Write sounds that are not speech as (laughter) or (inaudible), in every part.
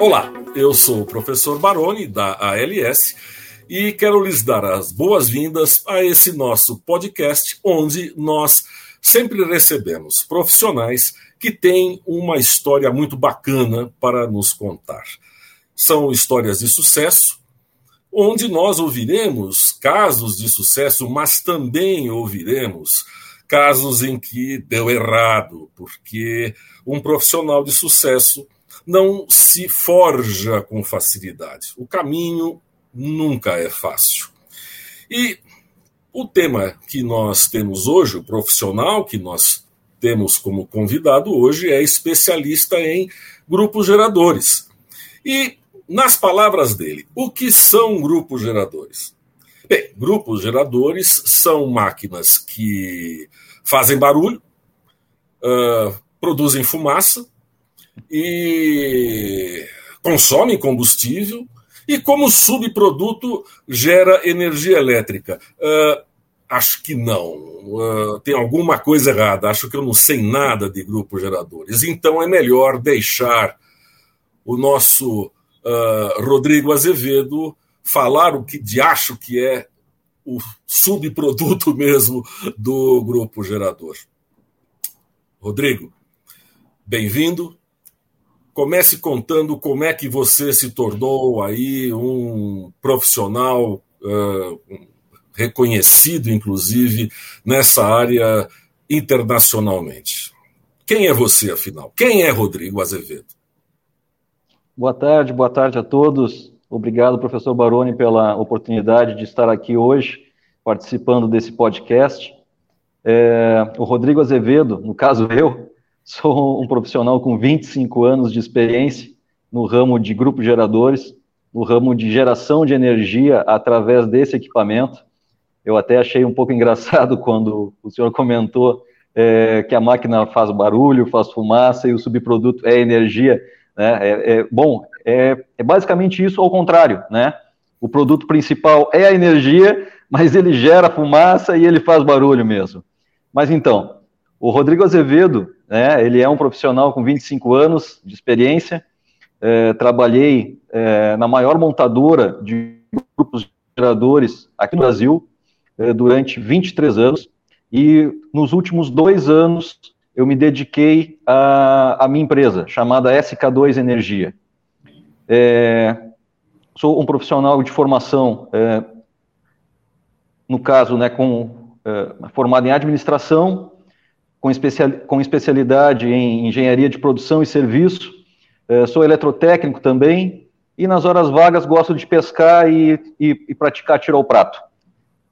Olá, eu sou o professor Baroni, da ALS, e quero lhes dar as boas-vindas a esse nosso podcast, onde nós sempre recebemos profissionais que têm uma história muito bacana para nos contar. São histórias de sucesso, onde nós ouviremos casos de sucesso, mas também ouviremos casos em que deu errado, porque um profissional de sucesso não se forja com facilidade. O caminho nunca é fácil. E o tema que nós temos hoje, o profissional que nós temos como convidado hoje, é especialista em grupos geradores. E, nas palavras dele, o que são grupos geradores? Bem, grupos geradores são máquinas que fazem barulho, uh, produzem fumaça, e consome combustível e, como subproduto, gera energia elétrica. Uh, acho que não. Uh, tem alguma coisa errada. Acho que eu não sei nada de grupos geradores. Então é melhor deixar o nosso uh, Rodrigo Azevedo falar o que de acho que é o subproduto (laughs) mesmo do grupo gerador. Rodrigo, bem-vindo. Comece contando como é que você se tornou aí um profissional uh, reconhecido, inclusive, nessa área internacionalmente. Quem é você, afinal? Quem é Rodrigo Azevedo? Boa tarde, boa tarde a todos. Obrigado, professor Baroni, pela oportunidade de estar aqui hoje participando desse podcast. É, o Rodrigo Azevedo, no caso eu, (laughs) Sou um profissional com 25 anos de experiência no ramo de grupos geradores, no ramo de geração de energia através desse equipamento. Eu até achei um pouco (laughs) engraçado quando o senhor comentou é, que a máquina faz barulho, faz fumaça e o subproduto é energia. Né? É, é bom, é, é basicamente isso ao contrário, né? O produto principal é a energia, mas ele gera fumaça e ele faz barulho mesmo. Mas então, o Rodrigo Azevedo, né, ele é um profissional com 25 anos de experiência. É, trabalhei é, na maior montadora de grupos geradores aqui no Brasil é, durante 23 anos. E nos últimos dois anos eu me dediquei à, minha empresa, chamada SK2 Energia. É, sou um profissional de formação, é, no caso, né, com, é, formado em administração com, especial, com especialidade em engenharia de produção e serviço. É, sou eletrotécnico também. E nas horas vagas gosto de pescar e, e, e praticar tiro ao prato.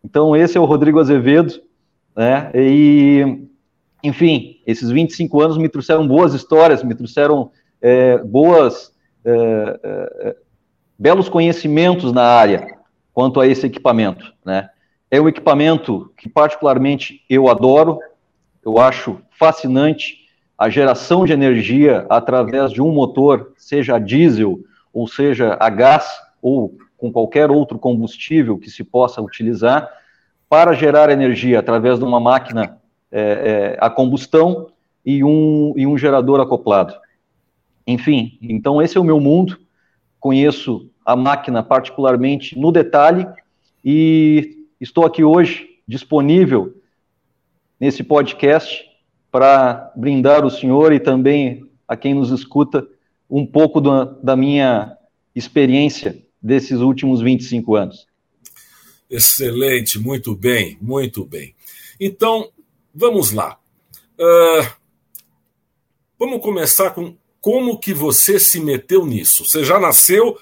Então, esse é o Rodrigo Azevedo. Né? E, enfim, esses 25 anos me trouxeram boas histórias, me trouxeram é, boas, é, é, belos conhecimentos na área quanto a esse equipamento. Né? É um equipamento que, particularmente, eu adoro, eu acho fascinante a geração de energia através de um motor, seja a diesel, ou seja a gás, ou com qualquer outro combustível que se possa utilizar, para gerar energia através de uma máquina é, é, a combustão e um, e um gerador acoplado. Enfim, então esse é o meu mundo. Conheço a máquina particularmente no detalhe e estou aqui hoje disponível nesse podcast para brindar o senhor e também a quem nos escuta um pouco da minha experiência desses últimos 25 anos. Excelente, muito bem, muito bem. Então, vamos lá. Uh, vamos começar com como que você se meteu nisso. Você já nasceu,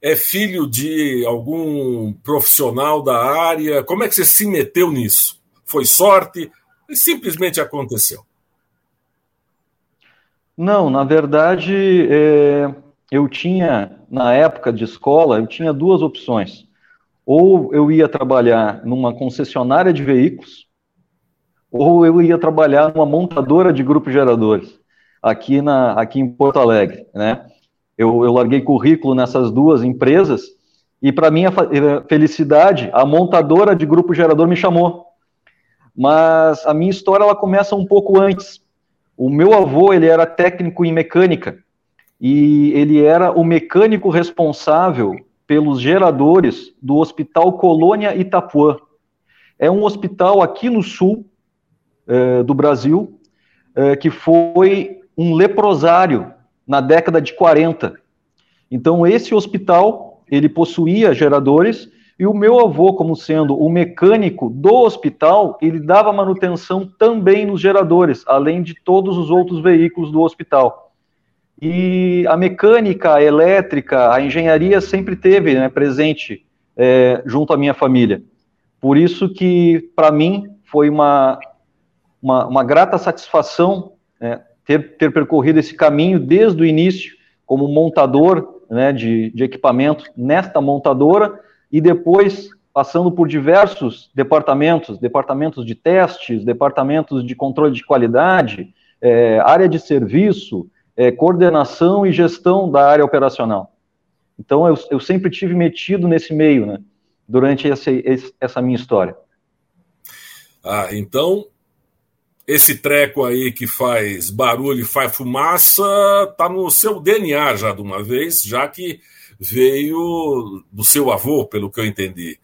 é filho de algum profissional da área? Como é que você se meteu nisso? Foi sorte? Simplesmente aconteceu. Não, na verdade, é, eu tinha, na época de escola, eu tinha duas opções. Ou eu ia trabalhar numa concessionária de veículos, ou eu ia trabalhar numa montadora de grupos geradores, aqui, na, aqui em Porto Alegre, né? Eu, eu larguei currículo nessas duas empresas, e para minha felicidade, a montadora de grupo gerador me chamou mas a minha história ela começa um pouco antes. O meu avô, ele era técnico em mecânica, e ele era o mecânico responsável pelos geradores do Hospital Colônia Itapuã. É um hospital aqui no sul eh, do Brasil, eh, que foi um leprosário na década de 40. Então, esse hospital, ele possuía geradores, e o meu avô, como sendo o mecânico do hospital, ele dava manutenção também nos geradores, além de todos os outros veículos do hospital. E a mecânica, a elétrica, a engenharia sempre teve né, presente é, junto à minha família. Por isso que, para mim, foi uma, uma, uma grata satisfação né, ter, ter percorrido esse caminho desde o início, como montador né, de, de equipamento nesta montadora, e depois passando por diversos departamentos, departamentos de testes, departamentos de controle de qualidade, é, área de serviço, é, coordenação e gestão da área operacional. Então, eu, eu sempre tive metido nesse meio, né, durante esse, esse, essa minha história. Ah, então, esse treco aí que faz barulho e faz fumaça, tá no seu DNA já de uma vez, já que veio do seu avô, pelo que eu entendi.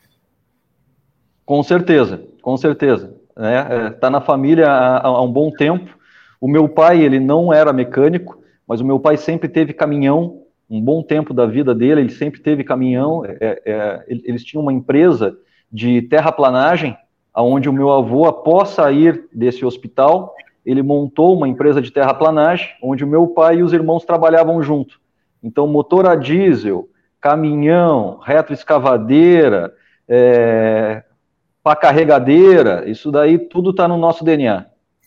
Com certeza, com certeza. Né? é, tá na família há, há, um bom tempo. O meu pai, ele não era mecânico, mas o meu pai sempre teve caminhão, um bom tempo da vida dele, ele sempre teve caminhão. É, é, é eles tinham uma empresa de terraplanagem, onde o meu avô, após sair desse hospital, ele montou uma empresa de terraplanagem, onde o meu pai e os irmãos trabalhavam junto. Então, motor a diesel, caminhão, retroescavadeira, é, para carregadeira, isso daí tudo está no nosso DNA.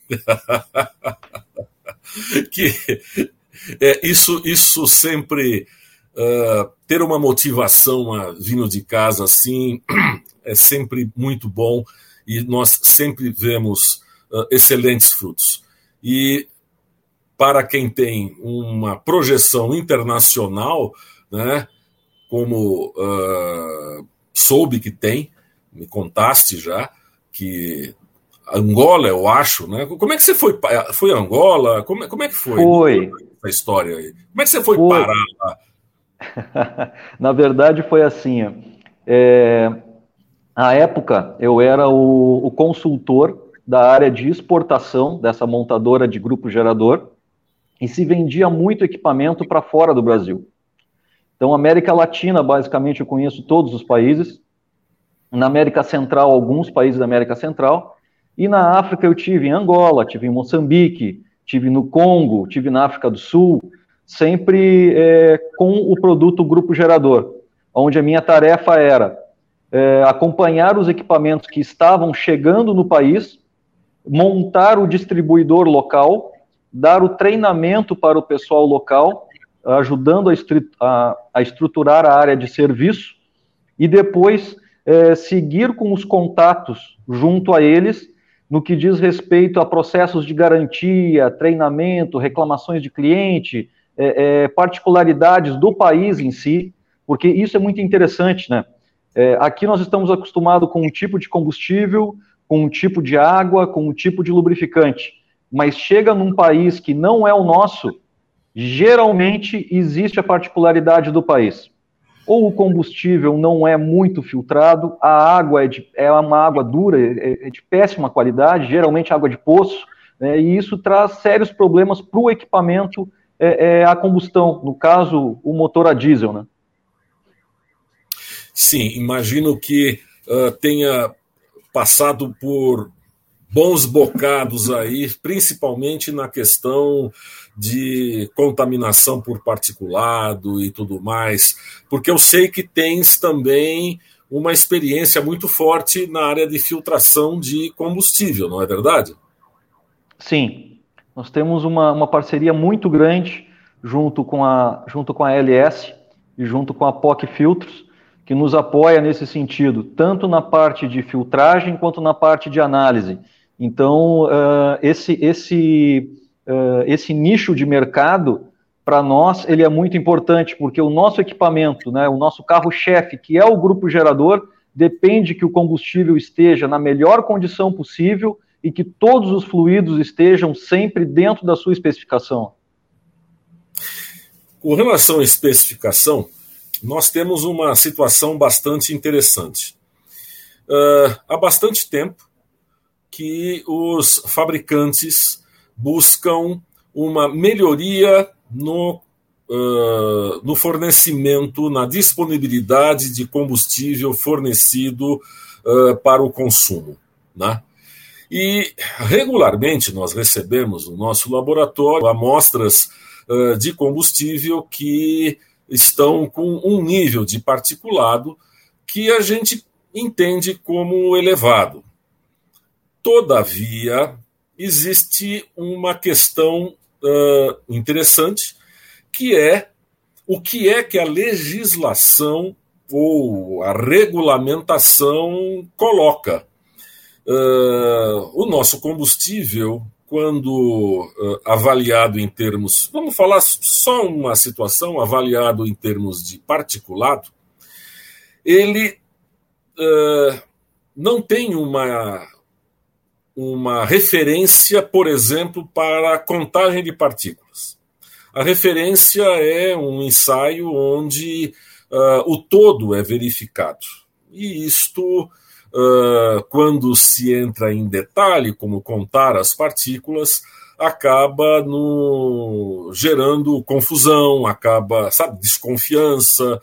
(laughs) que é, isso, isso sempre uh, ter uma motivação a vindo de casa assim (clears throat) é sempre muito bom e nós sempre vemos uh, excelentes frutos. E para quem tem uma projeção internacional, né, como uh, soube que tem, me contaste já, que Angola, eu acho, né? Como é que você foi? Foi Angola? Como, como é que foi? Foi. A história aí. Como é que você foi, foi. parar lá? (laughs) Na verdade, foi assim. É, à época, eu era o, o, consultor da área de exportação dessa montadora de grupo gerador e se vendia muito equipamento para fora do Brasil. Então, América Latina, basicamente, eu conheço todos os países. Na América Central, alguns países da América Central. E na África eu tive em Angola, tive em Moçambique, tive no Congo, tive na África do Sul, sempre é, com o produto Grupo Gerador, onde a minha tarefa era é, acompanhar os equipamentos que estavam chegando no país, montar o distribuidor local, dar o treinamento para o pessoal local, ajudando a, a, a estruturar a área de serviço, e depois é, seguir com os contatos junto a eles no que diz respeito a processos de garantia, treinamento, reclamações de cliente, é, é, particularidades do país em si, porque isso é muito interessante, né? É, aqui nós estamos acostumados com um tipo de combustível, com um tipo de água, com um tipo de lubrificante, mas chega num país que não é o nosso, geralmente existe a particularidade do país ou o combustível não é muito filtrado, a água é, de, é uma água dura, é, é de péssima qualidade, geralmente água de poço, né, e isso traz sérios problemas para o equipamento é, é, a combustão, no caso, o motor a diesel. Né? Sim, imagino que uh, tenha passado por bons bocados aí, principalmente na questão de contaminação por particulado e tudo mais, porque eu sei que tens também uma experiência muito forte na área de filtração de combustível, não é verdade? Sim, nós temos uma, uma parceria muito grande junto com, a, junto com a LS e junto com a POC Filtros, que nos apoia nesse sentido, tanto na parte de filtragem quanto na parte de análise. Então, uh, esse, esse uh, esse nicho de mercado, para nós, ele é muito importante, porque o nosso equipamento, né, o nosso carro-chefe, que é o grupo gerador, depende que o combustível esteja na melhor condição possível e que todos os fluidos estejam sempre dentro da sua especificação? Com relação à especificação, nós temos uma situação bastante interessante. Uh, há bastante tempo que os fabricantes buscam uma melhoria no, uh, no fornecimento, na disponibilidade de combustível fornecido uh, para o consumo. Né? E regularmente nós recebemos no nosso laboratório amostras de combustível que estão com um nível de particulado que a gente entende como elevado. Todavia, existe uma questão uh, interessante, que é o que é que a legislação ou a regulamentação coloca. Uh, o nosso combustível, quando uh, avaliado em termos, vamos falar só uma situação, avaliado em termos de particulado, ele uh, não tem uma, uma referência, por exemplo, para a contagem de partículas. A referência é um ensaio onde uh, o todo é verificado. E isto, uh, quando se entra em detalhe, como contar as partículas, acaba no, gerando confusão, acaba, sabe, desconfiança.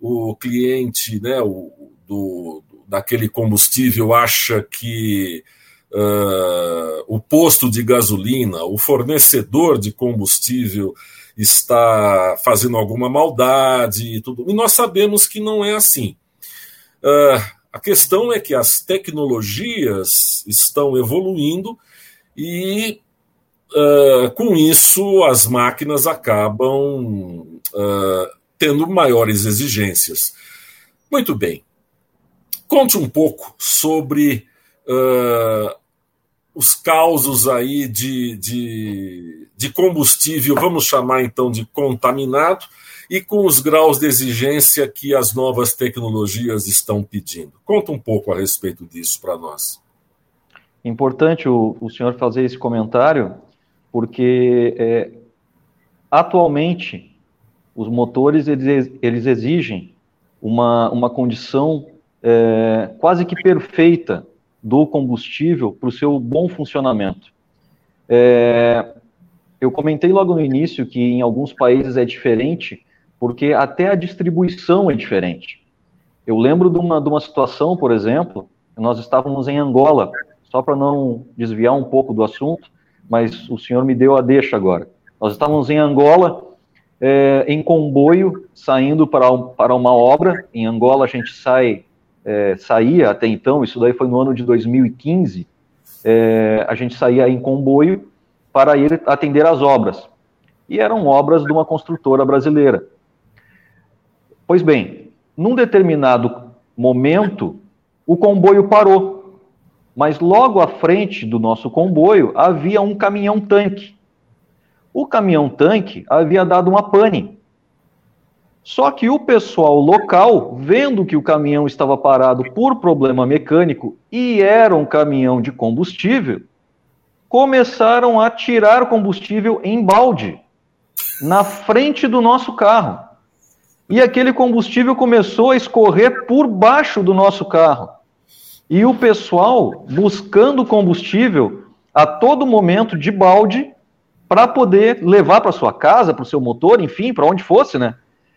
O cliente, né, o, do, daquele combustível acha que uh, o posto de gasolina, o fornecedor de combustível está fazendo alguma maldade e tudo. E nós sabemos que não é assim. Uh, a questão é que as tecnologias estão evoluindo e uh, com isso as máquinas acabam uh, tendo maiores exigências. Muito bem. Conte um pouco sobre uh, os causos aí de, de, de combustível, vamos chamar então de contaminado, e com os graus de exigência que as novas tecnologias estão pedindo. Conta um pouco a respeito disso para nós. Importante o, o senhor fazer esse comentário, porque é, atualmente os motores eles, eles exigem uma, uma condição é, quase que perfeita do combustível para o seu bom funcionamento. É, eu comentei logo no início que em alguns países é diferente, porque até a distribuição é diferente. Eu lembro de uma, de uma situação, por exemplo, nós estávamos em Angola, só para não desviar um pouco do assunto, mas o senhor me deu a deixa agora. Nós estávamos em Angola, é, em comboio, saindo para, para uma obra. Em Angola, a gente sai é, saía até então, isso daí foi no ano de 2015, é, a gente saía em comboio para ir atender as obras. E eram obras de uma construtora brasileira. Pois bem, num determinado momento, o comboio parou. Mas logo à frente do nosso comboio havia um caminhão-tanque. O caminhão-tanque havia dado uma pane só que o pessoal local, vendo que o caminhão estava parado por problema mecânico e era um caminhão de combustível, começaram a tirar combustível em balde na frente do nosso carro. E aquele combustível começou a escorrer por baixo do nosso carro. E o pessoal buscando combustível a todo momento de balde para poder levar para sua casa, para o seu motor, enfim, para onde fosse, né?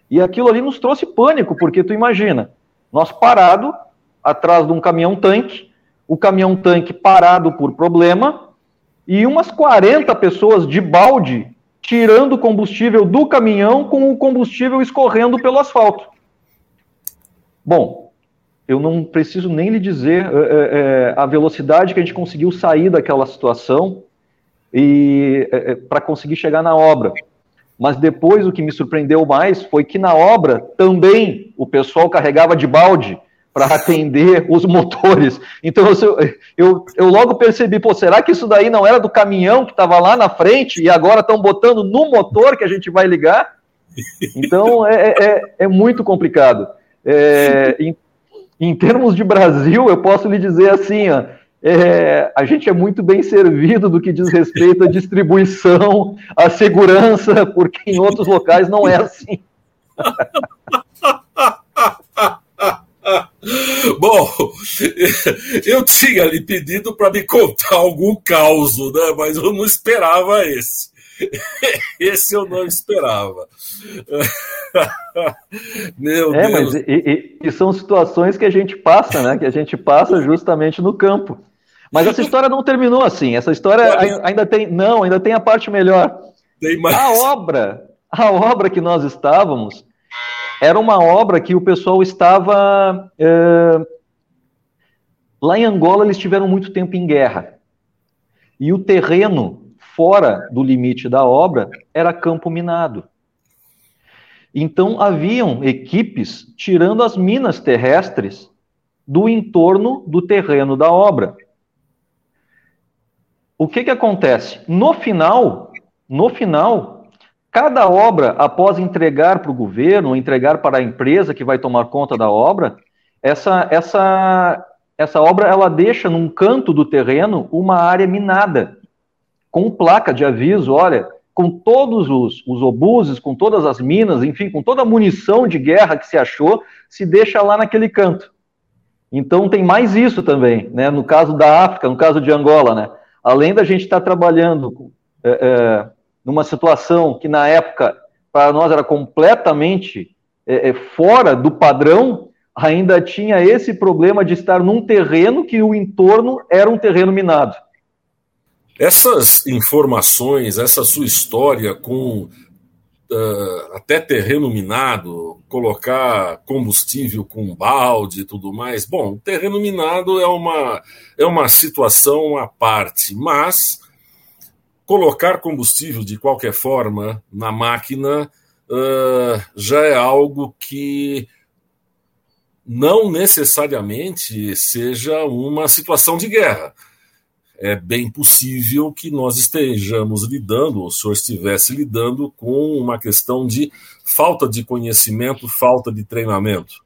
E aquilo ali nos trouxe pânico, porque tu imagina, nós parado atrás de um caminhão-tanque, o caminhão-tanque parado por problema, e umas 40 pessoas de balde tirando combustível do caminhão com o combustível escorrendo pelo asfalto. Bom, eu não preciso nem lhe dizer é, é, a velocidade que a gente conseguiu sair daquela situação e é, para conseguir chegar na obra. Mas depois o que me surpreendeu mais foi que na obra também o pessoal carregava de balde para atender os motores. Então eu, eu, eu, logo percebi, pô, será que isso daí não era do caminhão que estava lá na frente e agora estão botando no motor que a gente vai ligar? Então é, é, é muito complicado. É, em, em, termos de Brasil, eu posso lhe dizer assim, ó, é, a gente é muito bem servido do que diz respeito à distribuição, à segurança, porque em outros locais não é assim. (laughs) (laughs) Bom, (laughs) eu tinha lhe pedido para me contar algum caos, né? mas eu não esperava esse. (laughs) Esse eu não esperava. Meu é, Deus. Mas e, e, e, são situações que a gente passa, né? Que a gente passa justamente no campo. Mas essa história não terminou assim. Essa história ainda tem. Não, ainda tem a parte melhor. Tem mais. A obra, a obra que nós estávamos era uma obra que o pessoal estava. É... Lá em Angola, eles tiveram muito tempo em guerra. E o terreno fora do limite da obra era campo minado. Então, haviam equipes tirando as minas terrestres do entorno do terreno da obra. O que, que acontece? No final, no final, Cada obra, após entregar para o governo, entregar para a empresa que vai tomar conta da obra, essa, essa, essa obra ela deixa num canto do terreno uma área minada, com placa de aviso, olha, com todos os, os obuses, com todas as minas, enfim, com toda a munição de guerra que se achou, se deixa lá naquele canto. Então tem mais isso também, né? No caso da África, no caso de Angola, né? Além da gente estar trabalhando é, é, numa situação que na época para nós era completamente é, é, fora do padrão, ainda tinha esse problema de estar num terreno que o entorno era um terreno minado. Essas informações, essa sua história com uh, até terreno minado, colocar combustível com balde e tudo mais, bom, terreno minado é uma, é uma situação à parte, mas colocar combustível de qualquer forma na máquina uh, já é algo que não necessariamente seja uma situação de guerra. É bem possível que nós estejamos lidando, ou o senhor estivesse lidando, com uma questão de falta de conhecimento, falta de treinamento.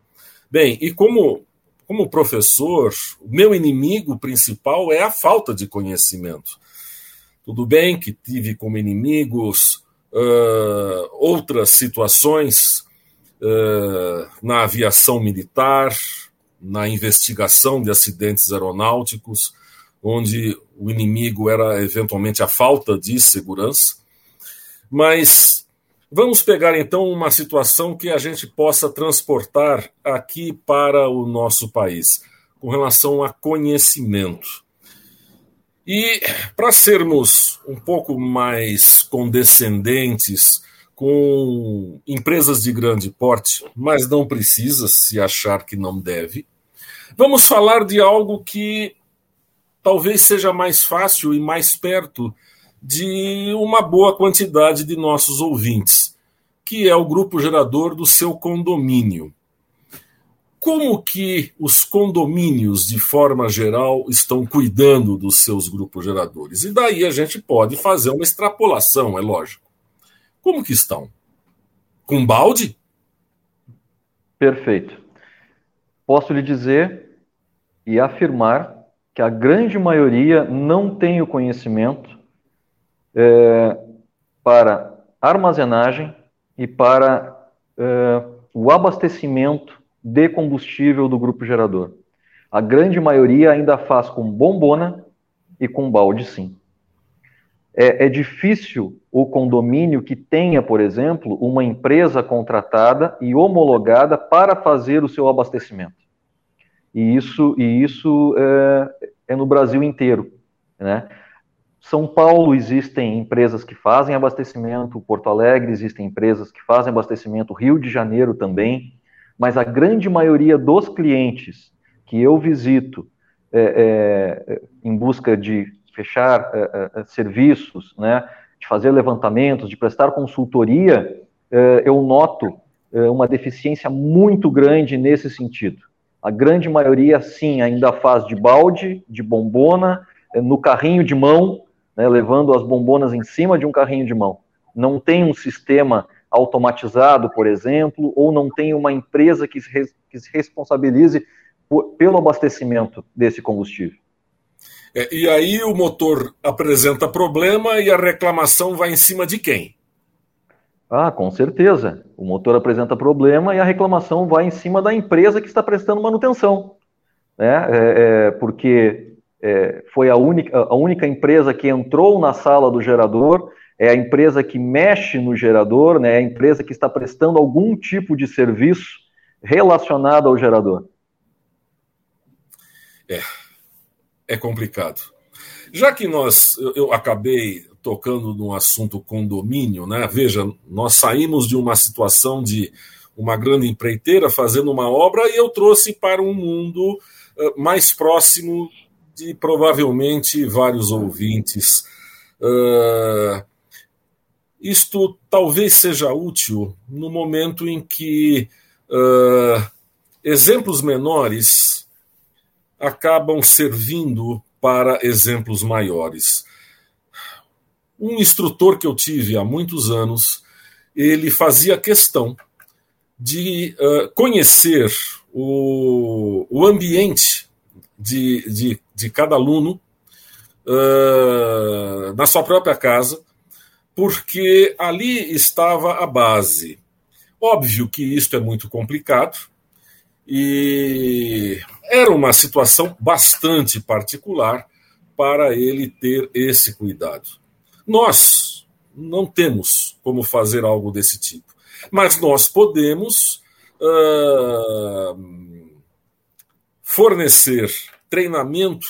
Bem, e como, como professor, o meu inimigo principal é a falta de conhecimento. Tudo bem que tive como inimigos uh, outras situações uh, na aviação militar, na investigação de acidentes aeronáuticos, onde o inimigo era eventualmente a falta de segurança. Mas vamos pegar então uma situação que a gente possa transportar aqui para o nosso país, com relação a conhecimento. E para sermos um pouco mais condescendentes com empresas de grande porte, mas não precisa se achar que não deve, vamos falar de algo que talvez seja mais fácil e mais perto de uma boa quantidade de nossos ouvintes, que é o grupo gerador do seu condomínio como que os condomínios, de forma geral, estão cuidando dos seus grupos geradores? E daí a gente pode fazer uma extrapolação, é lógico. Como que estão? Com balde? Perfeito. Posso lhe dizer e afirmar que a grande maioria não tem o conhecimento é, para armazenagem e para é, o abastecimento de combustível do grupo gerador. A grande maioria ainda faz com bombona e com balde, sim. É, é, difícil o condomínio que tenha, por exemplo, uma empresa contratada e homologada para fazer o seu abastecimento. E isso, e isso é, é no Brasil inteiro. Né? São Paulo existem empresas que fazem abastecimento, Porto Alegre existem empresas que fazem abastecimento, Rio de Janeiro também mas a grande maioria dos clientes que eu visito é, é, em busca de fechar é, é serviços, né, de fazer levantamentos, de prestar consultoria, é, eu noto é, uma deficiência muito grande nesse sentido. A grande maioria, sim, ainda faz de balde, de bombona, no carrinho de mão, né, levando as bombonas em cima de um carrinho de mão. Não tem um sistema automatizado, por exemplo, ou não tem uma empresa que se, que se responsabilize por, pelo abastecimento desse combustível. É, e aí o motor apresenta problema e a reclamação vai em cima de quem? Ah, com certeza. O motor apresenta problema e a reclamação vai em cima da empresa que está prestando manutenção. Né? É, é, porque é, foi a única, a única empresa que entrou na sala do gerador, é a empresa que mexe no gerador, né? é a empresa que está prestando algum tipo de serviço relacionado ao gerador. É, é complicado. Já que nós, eu, eu acabei tocando no assunto condomínio, né? Veja, nós saímos de uma situação de uma grande empreiteira fazendo uma obra e eu trouxe para um mundo uh, mais próximo de provavelmente vários ouvintes. Uh, isto talvez seja útil no momento em que uh, exemplos menores acabam servindo para exemplos maiores. Um instrutor que eu tive há muitos anos, ele fazia questão de uh, conhecer o, o ambiente de, de, de cada aluno uh, na sua própria casa, porque ali estava a base. Óbvio que isto é muito complicado e era uma situação bastante particular para ele ter esse cuidado. Nós não temos como fazer algo desse tipo, mas nós podemos uh, fornecer treinamento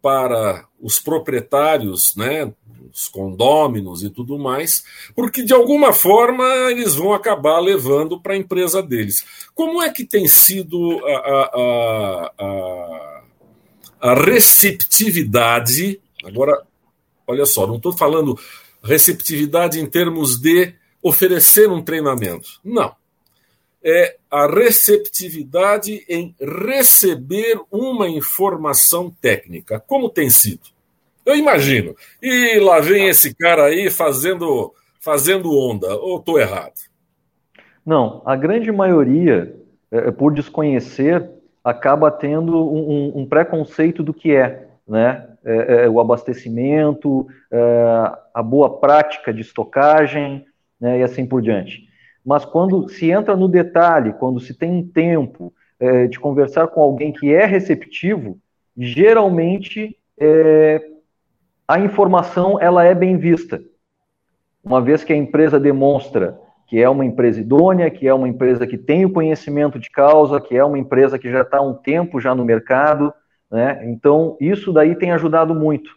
para os proprietários, né, os condôminos e tudo mais, porque de alguma forma eles vão acabar levando para a empresa deles. Como é que tem sido a, a, a, a receptividade? Agora, olha só, não estou falando receptividade em termos de oferecer um treinamento. Não. É a receptividade em receber uma informação técnica. Como tem sido? Eu imagino. E lá vem esse cara aí fazendo, fazendo onda. Ou estou errado? Não, a grande maioria, é, por desconhecer, acaba tendo um, um, preconceito do que é, né? É, é, o abastecimento, é, a boa prática de estocagem, né, e assim por diante. Mas quando se entra no detalhe, quando se tem um tempo é, de conversar com alguém que é receptivo, geralmente é, a informação ela é bem vista. Uma vez que a empresa demonstra que é uma empresa idônea, que é uma empresa que tem o conhecimento de causa, que é uma empresa que já está há um tempo já no mercado, né? Então, isso daí tem ajudado muito.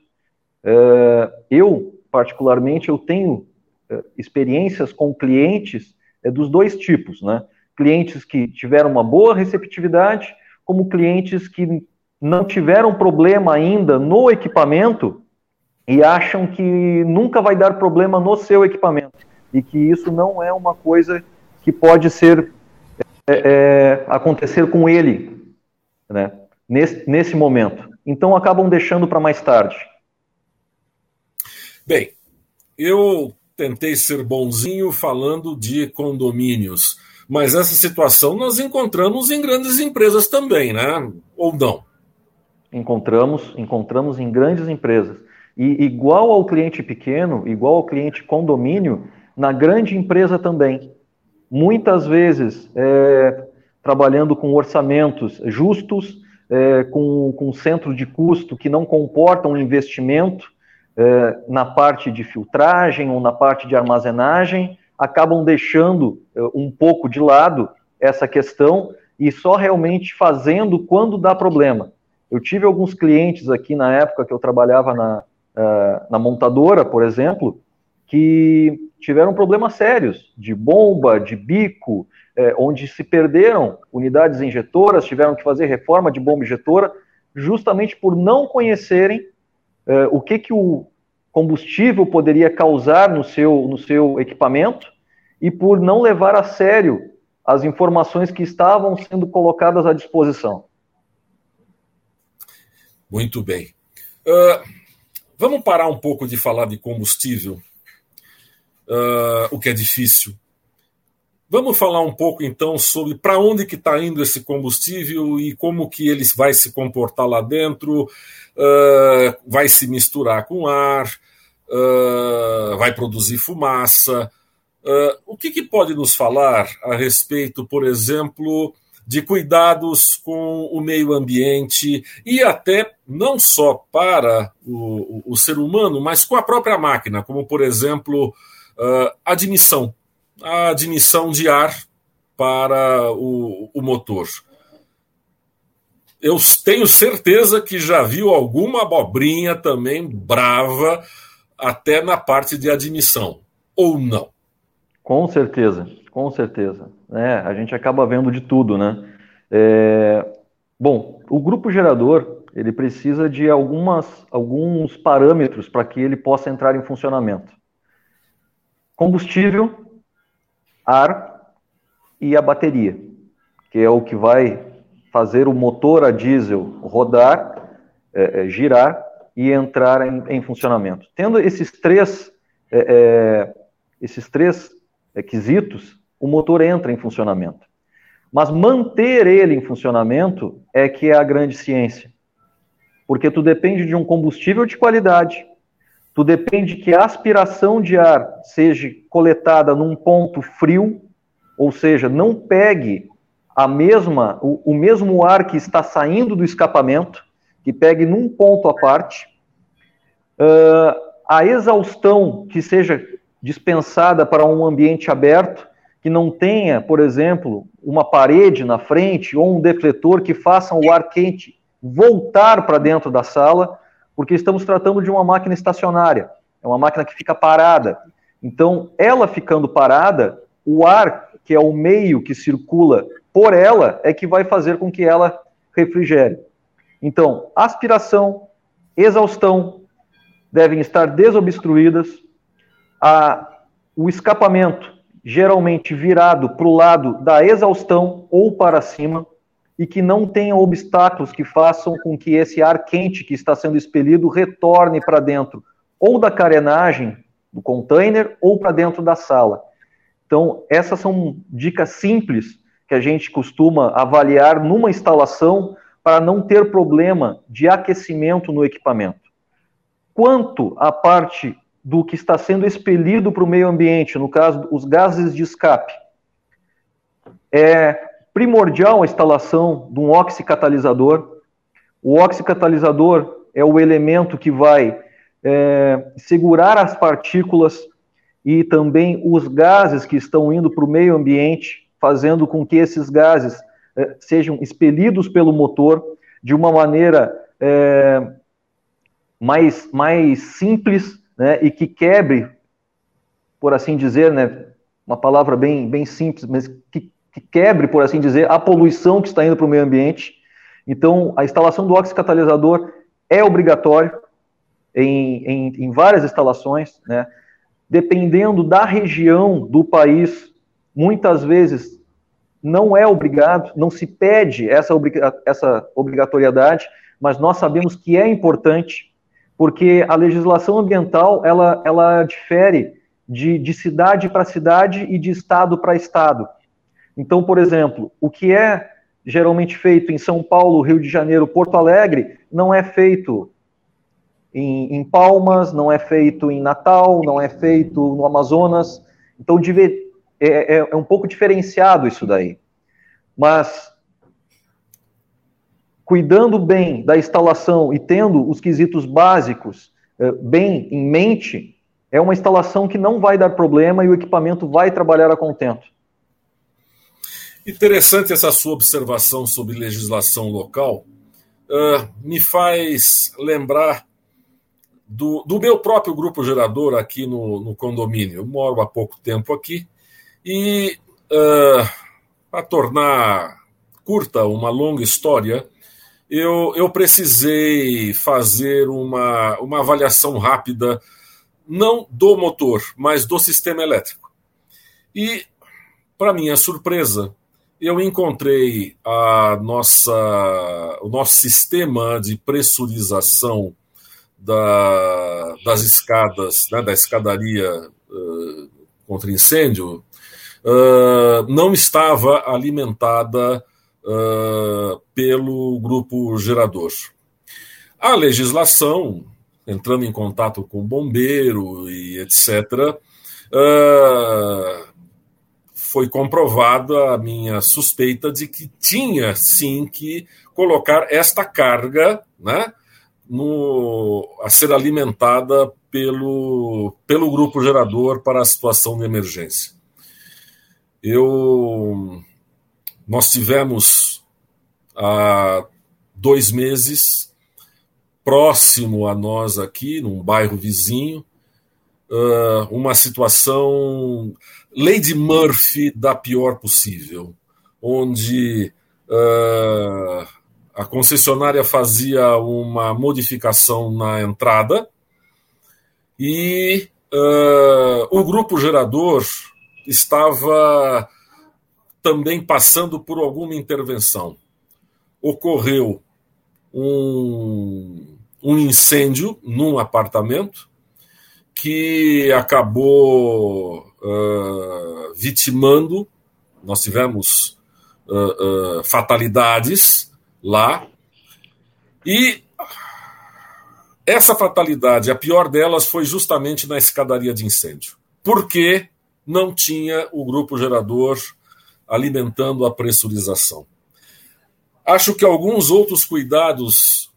Uh, eu, particularmente, eu tenho uh, experiências com clientes uh, dos dois tipos, né? Clientes que tiveram uma boa receptividade, como clientes que não tiveram problema ainda no equipamento e acham que nunca vai dar problema no seu equipamento e que isso não é uma coisa que pode ser é, é, acontecer com ele, né? Nesse, nesse momento. Então acabam deixando para mais tarde. Bem, eu tentei ser bonzinho falando de condomínios, mas essa situação nós encontramos em grandes empresas também, né? Ou não? Encontramos, encontramos em grandes empresas. E igual ao cliente pequeno, igual ao cliente condomínio, na grande empresa também. Muitas vezes é, trabalhando com orçamentos justos, é, com, com centro de custo que não comportam um investimento é, na parte de filtragem ou na parte de armazenagem, acabam deixando é, um pouco de lado essa questão e só realmente fazendo quando dá problema. Eu tive alguns clientes aqui na época que eu trabalhava na, uh, na montadora, por exemplo, que tiveram problemas sérios de bomba, de bico, eh, onde se perderam unidades injetoras, tiveram que fazer reforma de bomba injetora, justamente por não conhecerem eh, o que, que o combustível poderia causar no seu, no seu equipamento e por não levar a sério as informações que estavam sendo colocadas à disposição. Muito bem. Uh, Vamos parar um pouco de falar de combustível, uh, o que é difícil. Vamos falar um pouco então sobre para onde que está indo esse combustível e como que ele vai se comportar lá dentro, uh, vai se misturar com ar, uh, vai produzir fumaça. O que, que pode nos falar a respeito, por exemplo, de cuidados com o meio ambiente e até não só para o, o, o ser humano, mas com a própria máquina, como por exemplo admissão a admissão de ar para o, o motor. Eu tenho certeza que já viu alguma abobrinha também brava até na parte de admissão, ou não? Com certeza, com certeza. É, a gente acaba vendo de tudo, né? É, bom, o grupo gerador ele precisa de algumas, alguns parâmetros para que ele possa entrar em funcionamento. Combustível, ar e a bateria, que é o que vai fazer o motor a diesel rodar, é, é, girar e entrar em, em, funcionamento. Tendo esses três, é, é esses três requisitos, o motor entra em funcionamento. Mas manter ele em funcionamento é que é a grande ciência. Porque tu depende de um combustível de qualidade, Tu depende que a aspiração de ar seja coletada num ponto frio, ou seja, não pegue a mesma o, o mesmo ar que está saindo do escapamento, que pegue num ponto à parte. Uh, a exaustão que seja dispensada para um ambiente aberto, que não tenha, por exemplo, uma parede na frente ou um defletor que faça o ar quente voltar para dentro da sala porque estamos tratando de uma máquina estacionária, é uma máquina que fica parada. Então, ela ficando parada, o ar, que é o meio que circula por ela, é que vai fazer com que ela refrigere. Então, aspiração, exaustão devem estar desobstruídas, a, o escapamento geralmente virado para o lado da exaustão ou para cima, e que não tenham obstáculos que façam com que esse ar quente que está sendo expelido retorne para dentro ou da carenagem do container ou para dentro da sala. Então, essas são dicas simples que a gente costuma avaliar numa instalação para não ter problema de aquecimento no equipamento. Quanto à parte do que está sendo expelido para o meio ambiente, no caso, os gases de escape, é primordial a instalação de um oxicatalisador. O oxicatalisador é o elemento que vai é, segurar as partículas e também os gases que estão indo para o meio ambiente, fazendo com que esses gases é, sejam expelidos pelo motor de uma maneira é, mais, mais simples né, e que quebre, por assim dizer, né, uma palavra bem, bem simples, mas que que quebre, por assim dizer, a poluição que está indo para o meio ambiente. Então, a instalação do oxicatalisador é obrigatório em, em, em várias instalações, né? Dependendo da região do país, muitas vezes não é obrigado, não se pede essa, essa obrigatoriedade, mas nós sabemos que é importante, porque a legislação ambiental ela, ela difere de, de cidade para cidade e de estado para estado. Então, por exemplo, o que é geralmente feito em São Paulo, Rio de Janeiro, Porto Alegre, não é feito em, em Palmas, não é feito em Natal, não é feito no Amazonas. Então, é, é, é um pouco diferenciado isso daí. Mas cuidando bem da instalação e tendo os quesitos básicos eh, bem em mente, é uma instalação que não vai dar problema e o equipamento vai trabalhar a contento. Interessante essa sua observação sobre legislação local. Uh, me faz lembrar do, do, meu próprio grupo gerador aqui no, no, condomínio. Eu moro há pouco tempo aqui e, uh, para tornar curta uma longa história, eu, eu precisei fazer uma, uma avaliação rápida, não do motor, mas do sistema elétrico. E, para minha surpresa, eu encontrei a nossa, o nosso sistema de pressurização da, das escadas, né, da escadaria uh, contra incêndio, uh, não estava alimentada uh, pelo grupo gerador. A legislação, entrando em contato com o bombeiro e etc., uh, foi comprovada a minha suspeita de que tinha sim que colocar esta carga né, no, a ser alimentada pelo, pelo grupo gerador para a situação de emergência. Eu, nós tivemos há dois meses, próximo a nós aqui, num bairro vizinho, uma situação Lady Murphy da pior possível, onde uh, a concessionária fazia uma modificação na entrada e uh, o grupo gerador estava também passando por alguma intervenção. Ocorreu um, um incêndio num apartamento que acabou uh, vitimando, nós tivemos uh, uh, fatalidades lá, e essa fatalidade, a pior delas, foi justamente na escadaria de incêndio, porque não tinha o grupo gerador alimentando a pressurização. Acho que alguns outros cuidados,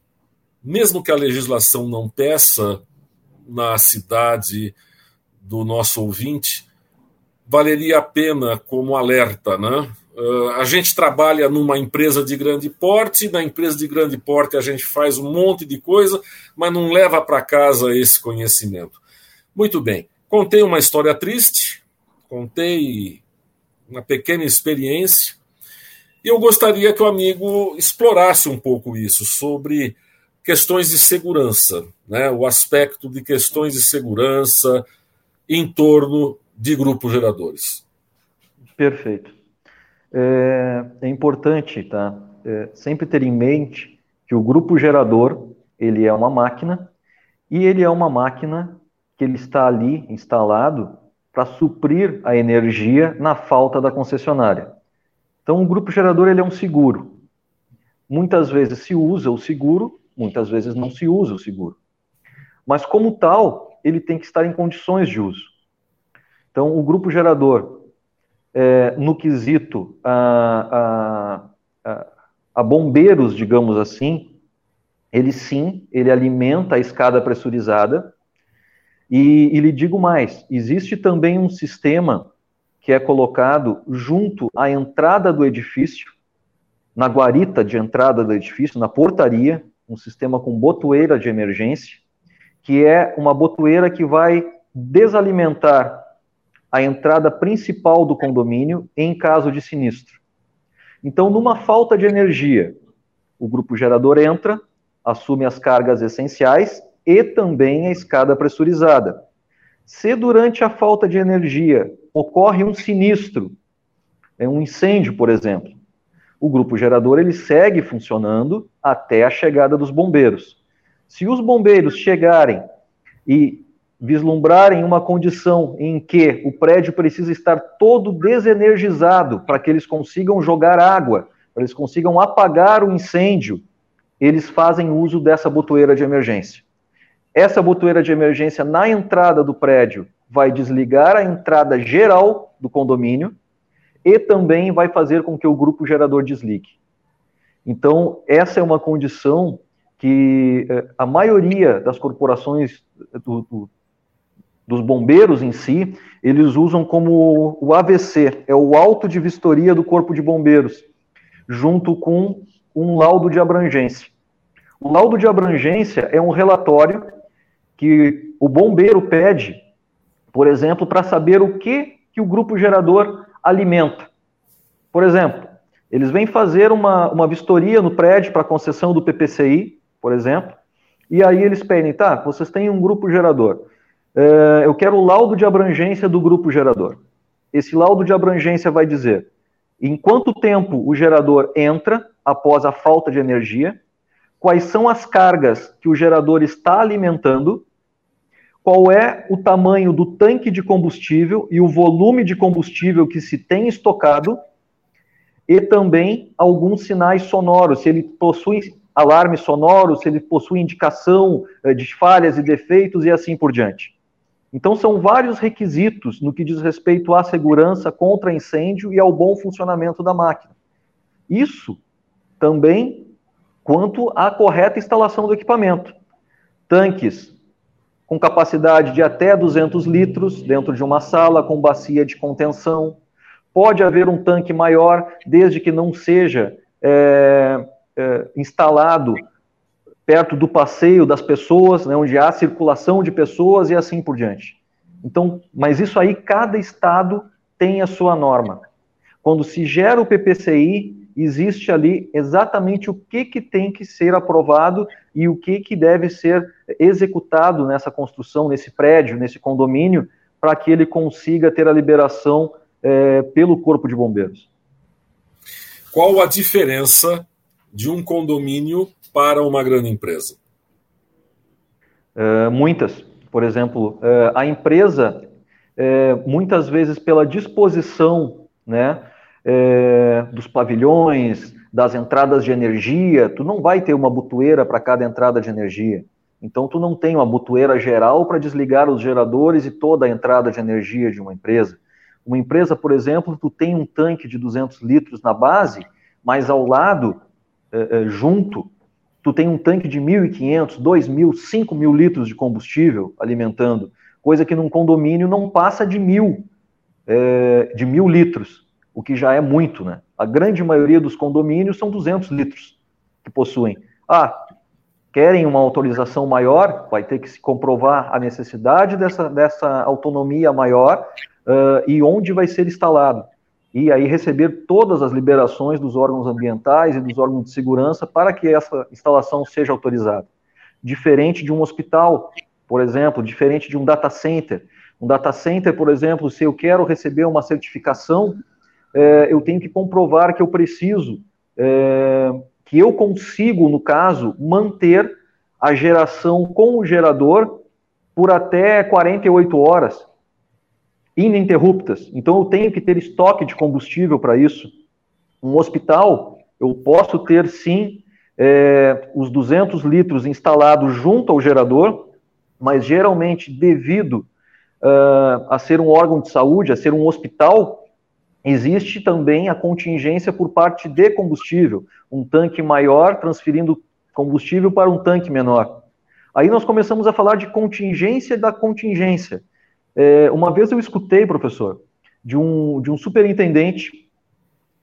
mesmo que a legislação não peça na cidade do nosso ouvinte, valeria a pena como alerta, né? Uh, a gente trabalha numa empresa de grande porte, na empresa de grande porte a gente faz um monte de coisa, mas não leva para casa esse conhecimento. Muito bem, contei uma história triste, contei uma pequena experiência, e eu gostaria que o amigo explorasse um pouco isso, sobre questões de segurança, né? o aspecto de questões de segurança em torno de grupos geradores. Perfeito. É, é importante, tá? É, sempre ter em mente que o grupo gerador ele é uma máquina e ele é uma máquina que ele está ali instalado para suprir a energia na falta da concessionária. Então, o grupo gerador ele é um seguro. Muitas vezes se usa o seguro, muitas vezes não se usa o seguro. Mas, como tal, ele tem que estar em condições de uso. Então, o grupo gerador, é, no quesito a, a, a, a bombeiros, digamos assim, ele sim, ele alimenta a escada pressurizada. E, e lhe digo mais: existe também um sistema que é colocado junto à entrada do edifício, na guarita de entrada do edifício, na portaria, um sistema com botoeira de emergência, que é uma botoeira que vai desalimentar a entrada principal do condomínio em caso de sinistro. Então, numa falta de energia, o grupo gerador entra, assume as cargas essenciais e também a escada pressurizada. Se durante a falta de energia ocorre um sinistro, é um incêndio, por exemplo, o grupo gerador ele segue funcionando até a chegada dos bombeiros. Se os bombeiros chegarem e vislumbrarem uma condição em que o prédio precisa estar todo desenergizado para que eles consigam jogar água, para eles consigam apagar o incêndio, eles fazem uso dessa botoeira de emergência. Essa botoeira de emergência na entrada do prédio vai desligar a entrada geral do condomínio e também vai fazer com que o grupo gerador desligue. Então, essa é uma condição que eh, a maioria das corporações do, do, dos bombeiros em si, eles usam como o AVC, é o auto de vistoria do Corpo de Bombeiros, junto com um laudo de abrangência. O laudo de abrangência é um relatório que o bombeiro pede, por exemplo, para saber o que, que o grupo gerador alimenta. Por exemplo, eles vêm fazer uma, uma vistoria no prédio para concessão do PPCI, por exemplo, e aí eles pedem, tá, vocês têm um grupo gerador. É, eu quero o laudo de abrangência do grupo gerador. Esse laudo de abrangência vai dizer em quanto tempo o gerador entra após a falta de energia, quais são as cargas que o gerador está alimentando, qual é o tamanho do tanque de combustível e o volume de combustível que se tem estocado, e também alguns sinais sonoros, se ele possui alarme sonoro, se ele possui indicação eh, de falhas e defeitos e assim por diante. Então, são vários requisitos no que diz respeito à segurança contra incêndio e ao bom funcionamento da máquina. Isso também quanto à correta instalação do equipamento. Tanques com capacidade de até 200 litros dentro de uma sala com bacia de contenção. Pode haver um tanque maior, desde que não seja é, é, instalado perto do passeio das pessoas, né, onde há circulação de pessoas e assim por diante. Então, mas isso aí cada estado tem a sua norma. Quando se gera o PPCI, existe ali exatamente o que, que tem que ser aprovado e o que, que deve ser executado nessa construção, nesse prédio, nesse condomínio, para que ele consiga ter a liberação é, pelo Corpo de Bombeiros. Qual a diferença de um condomínio para uma grande empresa? É, muitas. Por exemplo, é, a empresa, muitas vezes pela disposição, né, é, dos pavilhões, das entradas de energia, tu não vai ter uma butoeira para cada entrada de energia. Então, tu não tem uma butoeira geral para desligar os geradores e toda a entrada de energia de uma empresa. Uma empresa, por exemplo, tu tem um tanque de 200 litros na base, mas ao lado, é, é, junto, tu tem um tanque de 1.500, 2.000, 5.000 litros de combustível alimentando, coisa que num condomínio não passa de mil, é, de mil litros o que já é muito, né? A grande maioria dos condomínios são 200 litros que possuem. Ah, querem uma autorização maior, vai ter que se comprovar a necessidade dessa, dessa autonomia maior uh, e onde vai ser instalado. E aí receber todas as liberações dos órgãos ambientais e dos órgãos de segurança para que essa instalação seja autorizada. Diferente de um hospital, por exemplo, diferente de um data center. Um data center, por exemplo, se eu quero receber uma certificação é, eu tenho que comprovar que eu preciso, é, que eu consigo, no caso, manter a geração com o gerador por até 48 horas ininterruptas. Então eu tenho que ter estoque de combustível para isso. Um hospital, eu posso ter sim é, os 200 litros instalados junto ao gerador, mas geralmente devido uh, a ser um órgão de saúde, a ser um hospital, Existe também a contingência por parte de combustível, um tanque maior transferindo combustível para um tanque menor. Aí nós começamos a falar de contingência da contingência. É, uma vez eu escutei, professor, de um, de um superintendente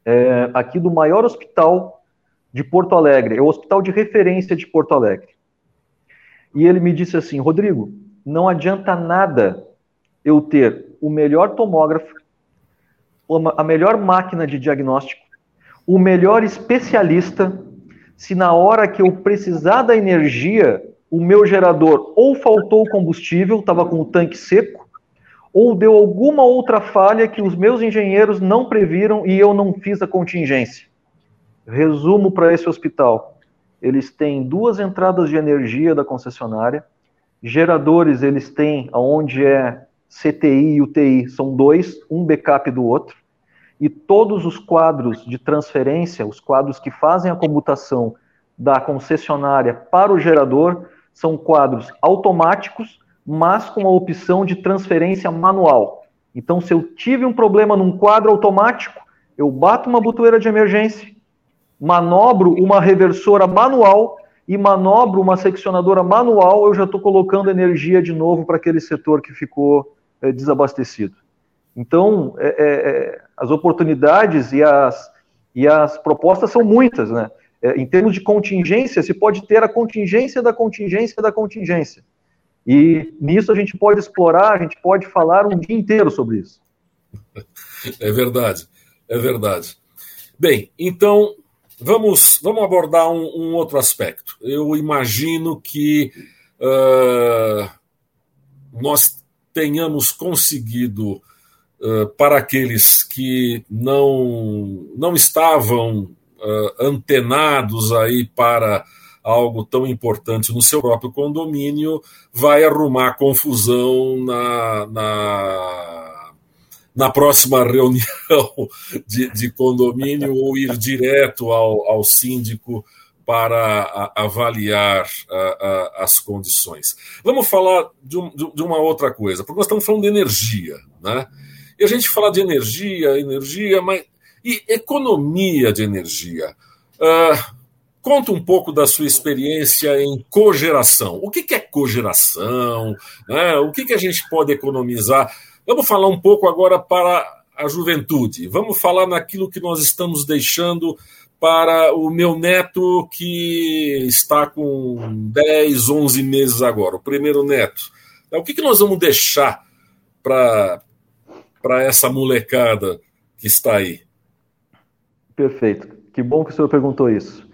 é, aqui do maior hospital de Porto Alegre, é o hospital de referência de Porto Alegre. E ele me disse assim: Rodrigo, não adianta nada eu ter o melhor tomógrafo, a melhor máquina de diagnóstico, o melhor especialista, se na hora que eu precisar da energia, o meu gerador ou faltou combustível, estava com o tanque seco, ou deu alguma outra falha que os meus engenheiros não previram e eu não fiz a contingência. Resumo para esse hospital: eles têm duas entradas de energia da concessionária, geradores eles têm aonde é CTI e UTI são dois, um backup do outro, e todos os quadros de transferência, os quadros que fazem a comutação da concessionária para o gerador, são quadros automáticos, mas com a opção de transferência manual. Então, se eu tive um problema num quadro automático, eu bato uma butoeira de emergência, manobro uma reversora manual e manobro uma seccionadora manual, eu já estou colocando energia de novo para aquele setor que ficou é, desabastecido. Então, é, é, é, as oportunidades e as, e as propostas são muitas, né? É, em termos de contingência, se pode ter a contingência da contingência da contingência. E nisso a gente pode explorar, a gente pode falar um dia inteiro sobre isso. É verdade, é verdade. Bem, então vamos, vamos abordar um, um outro aspecto. Eu imagino que uh, nós tenhamos conseguido uh, para aqueles que não, não estavam uh, antenados aí para algo tão importante no seu próprio condomínio, vai arrumar confusão na, na, na próxima (laughs) reunião de, de, condomínio ou ir direto ao, ao síndico para avaliar as condições. Vamos falar de, um, uma outra coisa, porque nós estamos falando de energia, né? E a gente fala de energia, energia, mas e economia de energia. Uh, conta um pouco da sua experiência em cogeração. O que, que é cogeração? Né? O que, que a gente pode economizar? Vamos falar um pouco agora para a juventude. Vamos falar naquilo que nós estamos deixando para o meu neto que está com 10, 11 meses agora, o primeiro neto. O que, que nós vamos deixar para essa molecada que está aí? Perfeito. Que bom que o senhor perguntou isso.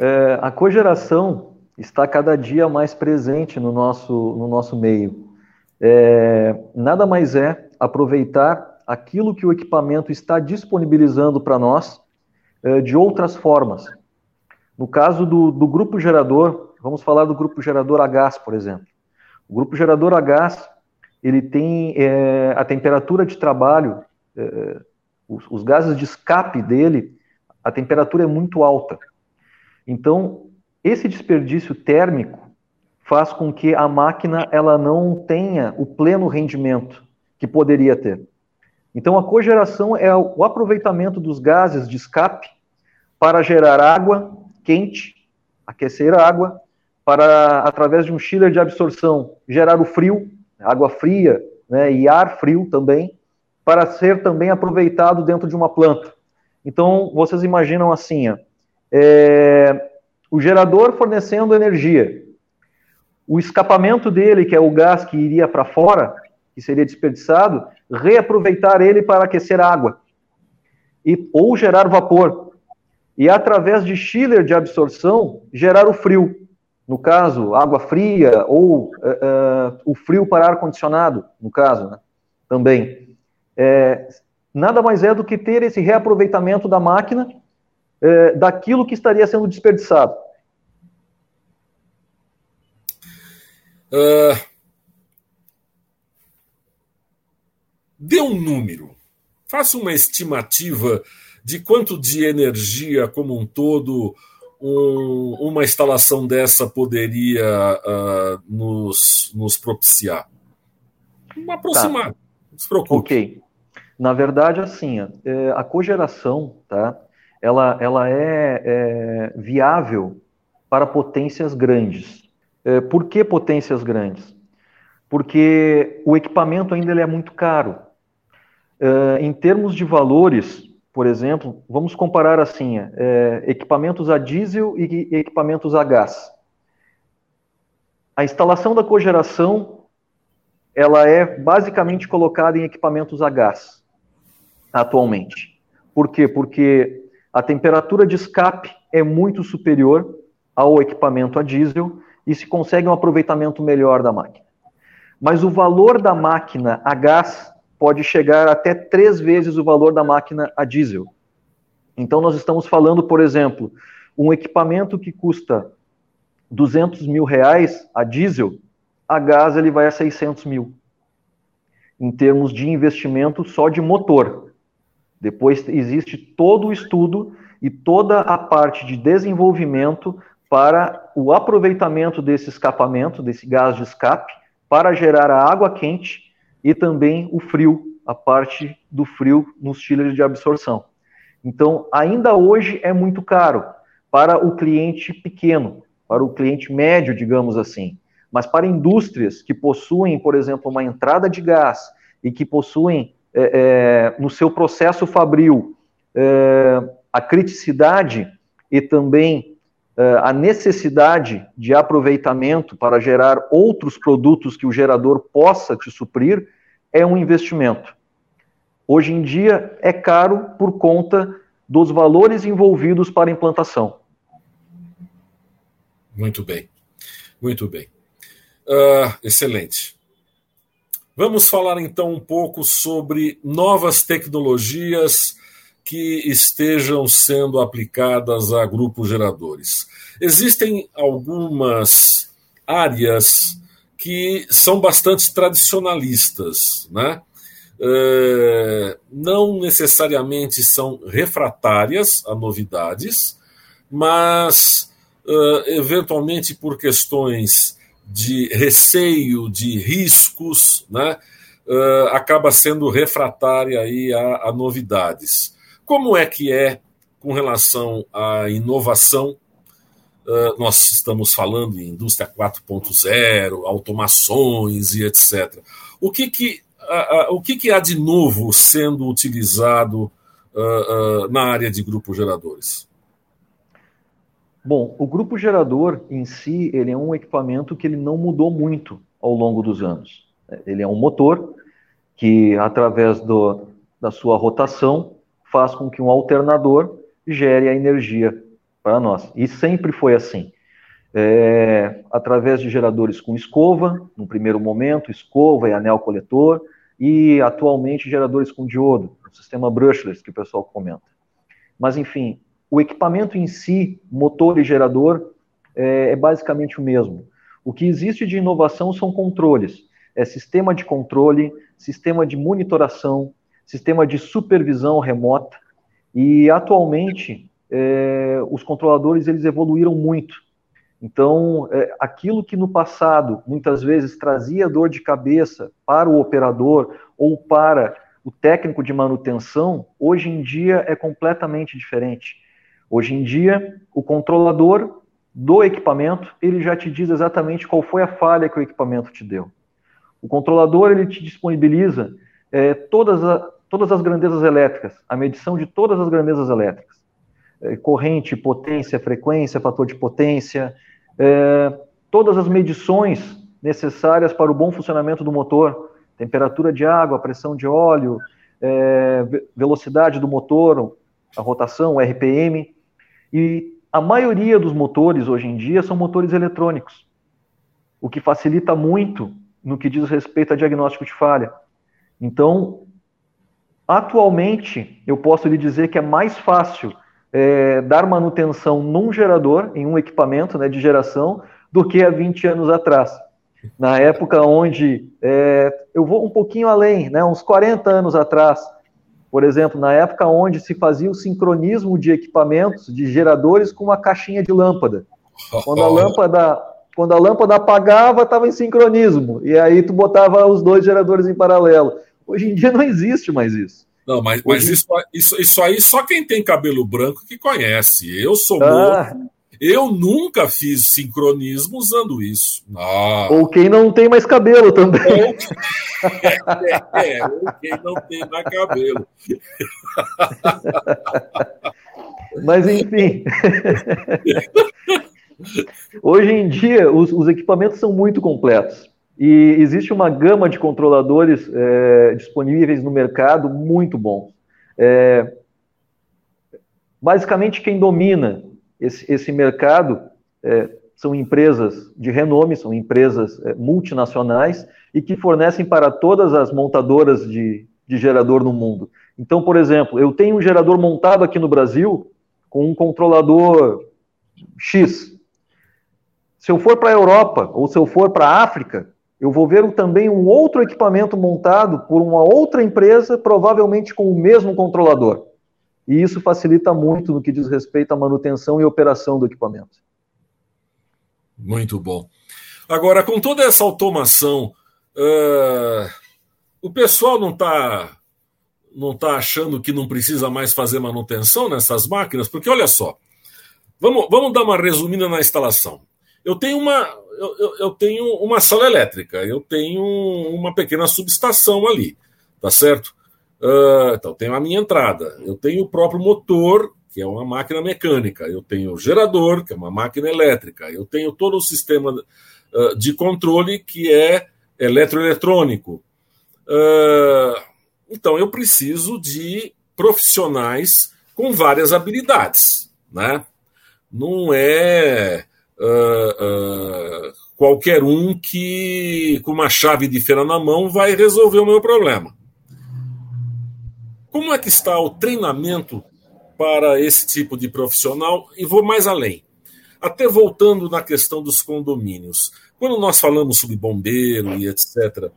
É, a cogeração está cada dia mais presente no nosso, no nosso meio. É, nada mais é aproveitar aquilo que o equipamento está disponibilizando para nós é, de outras formas. No caso do, do grupo gerador, vamos falar do grupo gerador a gás, por exemplo. O grupo gerador a gás, ele tem é, a temperatura de trabalho, é, os, os gases de escape dele, a temperatura é muito alta. Então, esse desperdício térmico faz com que a máquina ela não tenha o pleno rendimento que poderia ter. Então, a cogeração é o aproveitamento dos gases de escape para gerar água quente, aquecer a água, para, através de um chiller de absorção, gerar o frio, água fria né, e ar frio também, para ser também aproveitado dentro de uma planta. Então, vocês imaginam assim, ó, é, o gerador fornecendo energia, o escapamento dele, que é o gás que iria para fora, que seria desperdiçado, reaproveitar ele para aquecer água e, ou gerar vapor. E através de chiller de absorção, gerar o frio. No caso, água fria ou uh, uh, o frio para ar-condicionado, no caso, né? também. É, nada mais é do que ter esse reaproveitamento da máquina é, daquilo que estaria sendo desperdiçado. Uh, dê um número, faça uma estimativa de quanto de energia como um todo um, uma instalação dessa poderia uh, nos, nos propiciar. Um aproximado, tá. não se preocupe. Ok. Na verdade, assim, é, a cogeração, tá? ela, ela é, é viável para potências grandes. É, por que potências grandes? Porque o equipamento ainda ele é muito caro. É, em termos de valores, por exemplo, vamos comparar assim: é, equipamentos a diesel e equipamentos a gás. A instalação da cogeração ela é basicamente colocada em equipamentos a gás atualmente. Por quê? Porque a temperatura de escape é muito superior ao equipamento a diesel e se consegue um aproveitamento melhor da máquina. Mas o valor da máquina a gás pode chegar até três vezes o valor da máquina a diesel. Então, nós estamos falando, por exemplo, um equipamento que custa 200 mil reais a diesel, a gás ele vai a 600 mil, em termos de investimento só de motor. Depois existe todo o estudo e toda a parte de desenvolvimento para o aproveitamento desse escapamento, desse gás de escape, para gerar a água quente e também o frio, a parte do frio nos chillers de absorção. Então, ainda hoje é muito caro para o cliente pequeno, para o cliente médio, digamos assim. Mas para indústrias que possuem, por exemplo, uma entrada de gás e que possuem é, é, no seu processo fabril é, a criticidade e também a necessidade de aproveitamento para gerar outros produtos que o gerador possa te suprir é um investimento. Hoje em dia é caro por conta dos valores envolvidos para implantação. Muito bem, muito bem. Uh, excelente. Vamos falar então um pouco sobre novas tecnologias que estejam sendo aplicadas a grupos geradores. Existem algumas áreas que são bastante tradicionalistas, né? É, não necessariamente são refratárias a novidades, mas é, eventualmente por questões de receio, de riscos, né? É, acaba sendo refratária aí a, a novidades. Como é que é com relação à inovação? Uh, nós estamos falando em indústria 4.0, automações e etc. O que, que, uh, uh, o que, que há de novo sendo utilizado na área de grupos geradores? Bom, o grupo gerador em si, ele é um equipamento que ele não mudou muito ao longo dos anos. Ele é um motor que, através do, da sua rotação, faz com que um alternador gere a energia para nós. E sempre foi assim. É, através de geradores com escova, no primeiro momento, escova e anel coletor, e atualmente geradores com diodo, o sistema brushless que o pessoal comenta. Mas, enfim, o equipamento em si, motor e gerador, é, é basicamente o mesmo. O que existe de inovação são controles. É sistema de controle, sistema de monitoração, sistema de supervisão remota, e atualmente é, os controladores eles evoluíram muito. Então, é, aquilo que no passado muitas vezes trazia dor de cabeça para o operador ou para o técnico de manutenção, hoje em dia é completamente diferente. Hoje em dia, o controlador do equipamento, ele já te diz exatamente qual foi a falha que o equipamento te deu. O controlador, ele te disponibiliza é, todas, todas as grandezas elétricas, a medição de todas as grandezas elétricas. É, corrente, potência, frequência, fator de potência, é, todas as medições necessárias para o bom funcionamento do motor, temperatura de água, pressão de óleo, é, velocidade do motor, a rotação, o RPM. E a maioria dos motores hoje em dia são motores eletrônicos, o que facilita muito no que diz respeito a diagnóstico de falha. Então, atualmente, eu posso lhe dizer que é mais fácil é, dar manutenção num gerador, em um equipamento né, de geração, do que há 20 anos atrás. Na época onde, é, eu vou um pouquinho além, né, uns 40 anos atrás, por exemplo, na época onde se fazia o sincronismo de equipamentos, de geradores com uma caixinha de lâmpada. Quando a lâmpada, quando a lâmpada apagava, estava em sincronismo, e aí tu botava os dois geradores em paralelo. Hoje em dia não existe mais isso. Não, mas, mas isso, isso, isso aí só quem tem cabelo branco que conhece. Eu sou ah. Eu nunca fiz sincronismo usando isso. Ah. Ou quem não tem mais cabelo também. (laughs) é, é, ou quem não tem mais cabelo. (laughs) Mas enfim. (laughs) Hoje em dia, os, os equipamentos são muito completos. E existe uma gama de controladores é, disponíveis no mercado muito bons. É, basicamente, quem domina esse, esse mercado é, são empresas de renome, são empresas é, multinacionais e que fornecem para todas as montadoras de, de gerador no mundo. Então, por exemplo, eu tenho um gerador montado aqui no Brasil com um controlador X. Se eu for para a Europa ou se eu for para a África, eu vou ver também um outro equipamento montado por uma outra empresa, provavelmente com o mesmo controlador. E isso facilita muito no que diz respeito à manutenção e operação do equipamento. Muito bom. Agora, com toda essa automação, uh, o pessoal não está não tá achando que não precisa mais fazer manutenção nessas máquinas? Porque olha só, vamos, vamos dar uma resumida na instalação. Eu tenho uma, eu, eu, tenho uma sala elétrica, eu tenho uma pequena subestação ali, tá certo? Uh, então, tenho a minha entrada, eu tenho o próprio motor, que é uma máquina mecânica, eu tenho o gerador, que é uma máquina elétrica, eu tenho todo o sistema uh, de controle que é eletroeletrônico. Uh, então, eu preciso de profissionais com várias habilidades, né? Não é uh, qualquer um que, com uma chave de feira na mão, vai resolver o meu problema. Como é que está o treinamento para esse tipo de profissional? E vou mais além. Até voltando na questão dos condomínios. Quando nós falamos sobre bombeiro e etc., uh,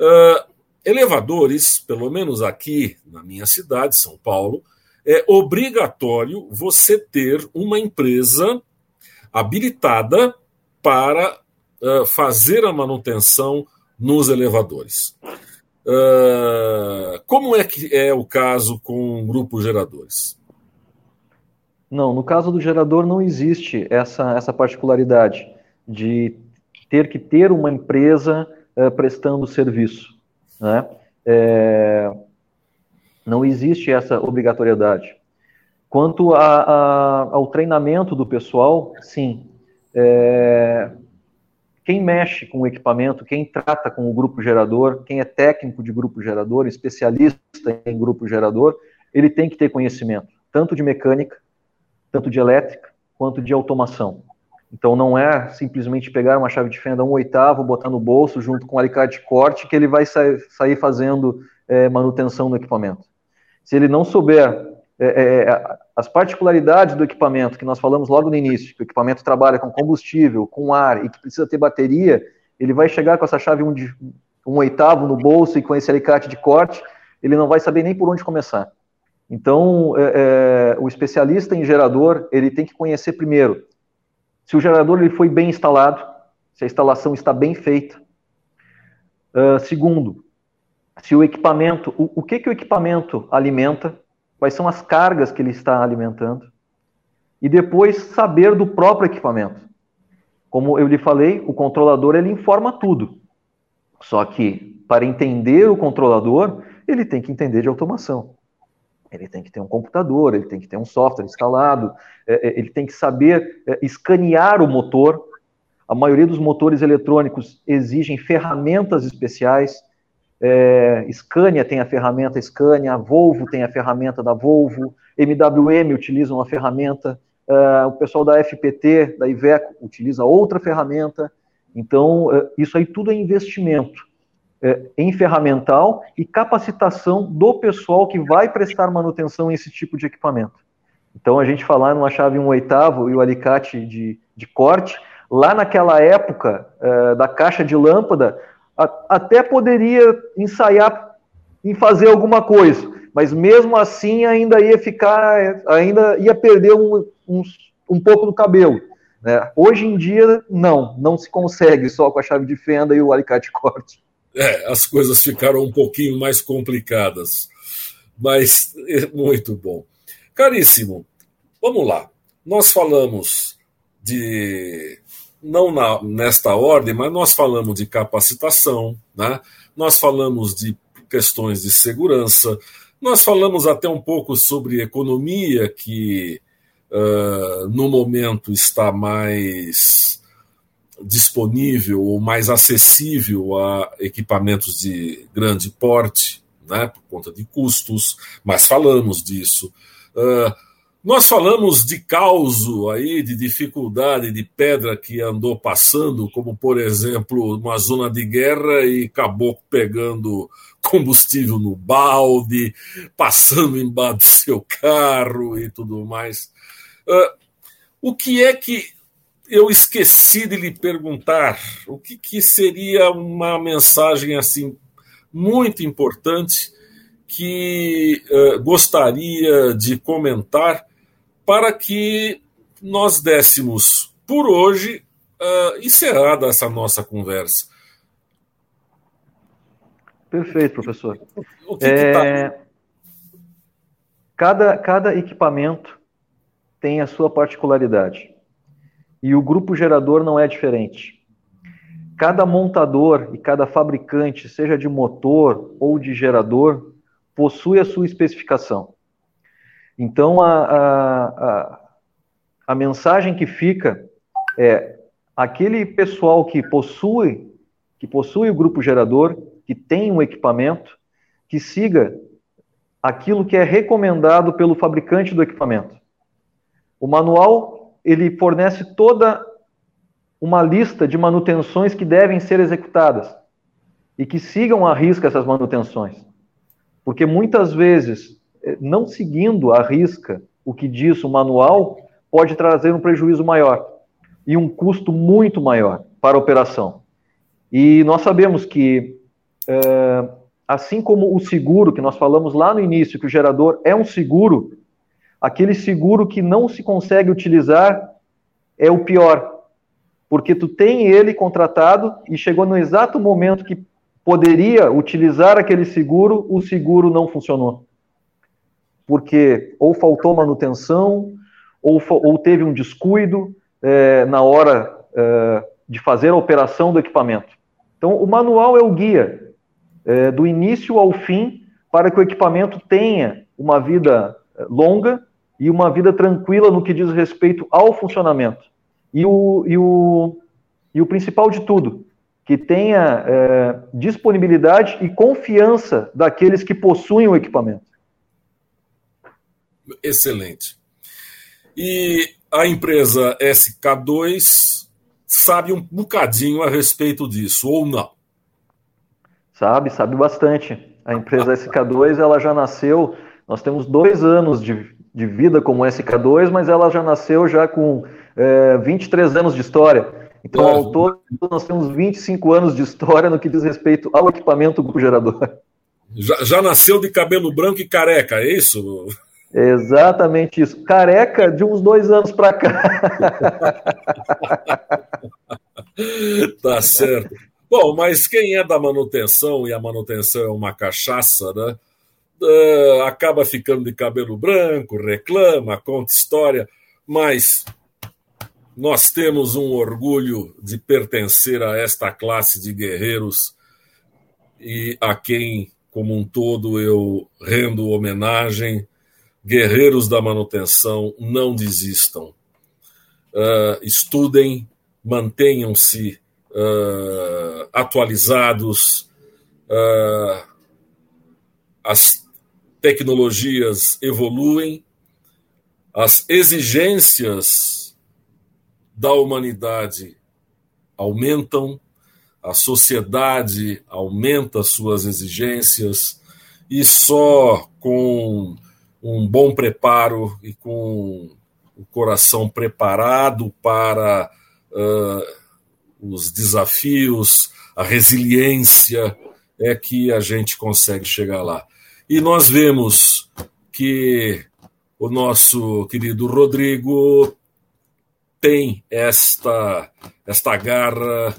ah, elevadores, pelo menos aqui na minha cidade, São Paulo, é obrigatório você ter uma empresa habilitada para uh, fazer a manutenção nos elevadores. Uh, como é que é o caso com grupos geradores? Não, no caso do gerador não existe essa, essa particularidade de ter que ter uma empresa uh, prestando serviço. Né? É, não existe essa obrigatoriedade. Quanto a, a, ao treinamento do pessoal, sim. É, quem mexe com o equipamento, quem trata com o grupo gerador, quem é técnico de grupo gerador, especialista em grupo gerador, ele tem que ter conhecimento, tanto de mecânica, tanto de elétrica, quanto de automação. Então não é simplesmente pegar uma chave de fenda um oitavo, botar no bolso junto com um alicate de corte que ele vai sair fazendo é, manutenção do equipamento. Se ele não souber é, é, é, as particularidades do equipamento que nós falamos logo no início, que o equipamento trabalha com combustível, com ar e que precisa ter bateria, ele vai chegar com essa chave um, de, um oitavo no bolso e com esse alicate de corte, ele não vai saber nem por onde começar. Então, é, é, o especialista em gerador, ele tem que conhecer primeiro se o gerador ele foi bem instalado, se a instalação está bem feita. Uh, segundo, se o equipamento, o, o que, que o equipamento alimenta, quais são as cargas que ele está alimentando, e depois saber do próprio equipamento. Como eu lhe falei, o controlador ele informa tudo. Só que para entender o controlador, ele tem que entender de automação. Ele tem que ter um computador, ele tem que ter um software instalado, é, é, ele tem que saber é, escanear o motor. A maioria dos motores eletrônicos exigem ferramentas especiais é, Scania tem a ferramenta Scania, Volvo tem a ferramenta da Volvo, MWM utiliza uma ferramenta, é, o pessoal da FPT, da Iveco, utiliza outra ferramenta. Então, é, isso aí tudo é investimento é, em ferramental e capacitação do pessoal que vai prestar manutenção a esse tipo de equipamento. Então, a gente falar numa chave 1 oitavo e o alicate de, de corte, lá naquela época é, da caixa de lâmpada, até poderia ensaiar em fazer alguma coisa, mas mesmo assim ainda ia ficar, ainda ia perder um, um, um pouco do cabelo. Né? Hoje em dia, não, não se consegue só com a chave de fenda e o alicate corte. É, as coisas ficaram um pouquinho mais complicadas, mas é muito bom. Caríssimo, vamos lá. Nós falamos de não na, nesta ordem, mas nós falamos de capacitação, né? nós falamos de questões de segurança, nós falamos até um pouco sobre economia, que uh, no momento está mais disponível ou mais acessível a equipamentos de grande porte, né, por conta de custos, mas falamos disso. Uh, nós falamos de causo aí, de dificuldade, de pedra que andou passando, como por exemplo, uma zona de guerra e acabou pegando combustível no balde, passando embaixo do seu carro e tudo mais. Uh, o que é que eu esqueci de lhe perguntar? O que, que seria uma mensagem assim muito importante que uh, gostaria de comentar para que nós dessemos por hoje uh, encerrada essa nossa conversa. Perfeito, professor. O que é... que tá... cada, cada equipamento tem a sua particularidade. E o grupo gerador não é diferente. Cada montador e cada fabricante, seja de motor ou de gerador, possui a sua especificação. Então, a, a, a, a mensagem que fica é aquele pessoal que possui, que possui o grupo gerador, que tem um equipamento, que siga aquilo que é recomendado pelo fabricante do equipamento. O manual ele fornece toda uma lista de manutenções que devem ser executadas e que sigam à risca essas manutenções. Porque muitas vezes, não seguindo a risca o que diz o manual, pode trazer um prejuízo maior e um custo muito maior para a operação. E nós sabemos que, é, assim como o seguro, que nós falamos lá no início, que o gerador é um seguro, aquele seguro que não se consegue utilizar é o pior, porque tu tem ele contratado e chegou no exato momento que poderia utilizar aquele seguro, o seguro não funcionou. Porque ou faltou manutenção, ou, ou teve um descuido é, na hora é, de fazer a operação do equipamento. Então, o manual é o guia é, do início ao fim para que o equipamento tenha uma vida é, longa e uma vida tranquila no que diz respeito ao funcionamento. E o, e o, e o principal de tudo, que tenha é, disponibilidade e confiança daqueles que possuem o equipamento. Excelente. E a empresa SK2 sabe um bocadinho a respeito disso, ou não? Sabe, sabe bastante. A empresa SK2 ela já nasceu, nós temos dois anos de, de vida como SK2, mas ela já nasceu já com é, 23 anos de história. Então, é. ao todo, nós temos 25 anos de história no que diz respeito ao equipamento do gerador. Já, já nasceu de cabelo branco e careca, é isso? Exatamente isso. Careca de uns dois anos para cá. (laughs) tá certo. Bom, mas quem é da manutenção, e a manutenção é uma cachaça, né? Uh, acaba ficando de cabelo branco, reclama, conta história, mas nós temos um orgulho de pertencer a esta classe de guerreiros e a quem, como um todo, eu rendo homenagem guerreiros da manutenção, não desistam. Uh, estudem, mantenham-se uh, atualizados. Uh, as tecnologias evoluem, as exigências da humanidade aumentam, a sociedade aumenta suas exigências, e só com um bom preparo e com o coração preparado para uh, os desafios, a resiliência, é que a gente consegue chegar lá. E nós vemos que o nosso querido Rodrigo tem esta, esta garra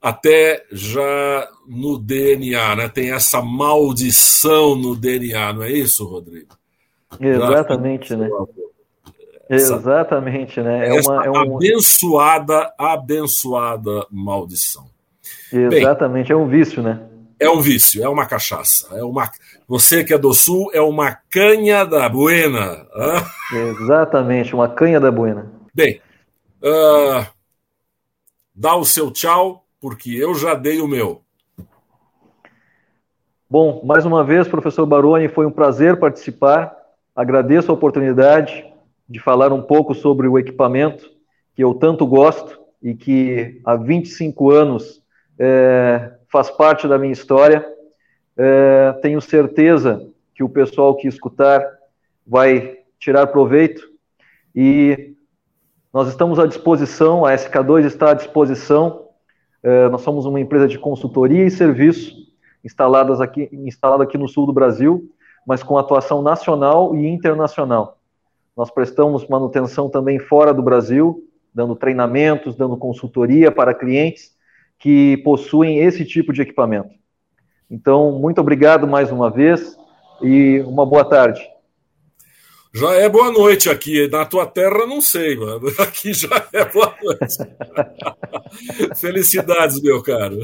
até já no DNA, né? Tem essa maldição no DNA, não é isso, Rodrigo? Exatamente, né? Exatamente, né? É uma é um... abençoada, abençoada maldição. Exatamente, Bem, é um vício, né? É um vício, é uma cachaça. É uma... Você que é do sul é uma canha da buena. Exatamente, uma canha da buena. Bem, uh, dá o seu tchau, porque eu já dei o meu. Bom, mais uma vez, professor Baroni, foi um prazer participar Agradeço a oportunidade de falar um pouco sobre o equipamento que eu tanto gosto e que há 25 anos é, faz parte da minha história. É, tenho certeza que o pessoal que escutar vai tirar proveito e nós estamos à disposição, a SK2 está à disposição. É, nós somos uma empresa de consultoria e serviço instaladas aqui, instalada aqui no sul do Brasil mas com atuação nacional e internacional. Nós prestamos manutenção também fora do Brasil, dando treinamentos, dando consultoria para clientes que possuem esse tipo de equipamento. Então, muito obrigado mais uma vez e uma boa tarde. Já é boa noite aqui. Na tua terra, não sei, mano. (laughs) Aqui já é boa noite. (laughs) Felicidades, meu caro.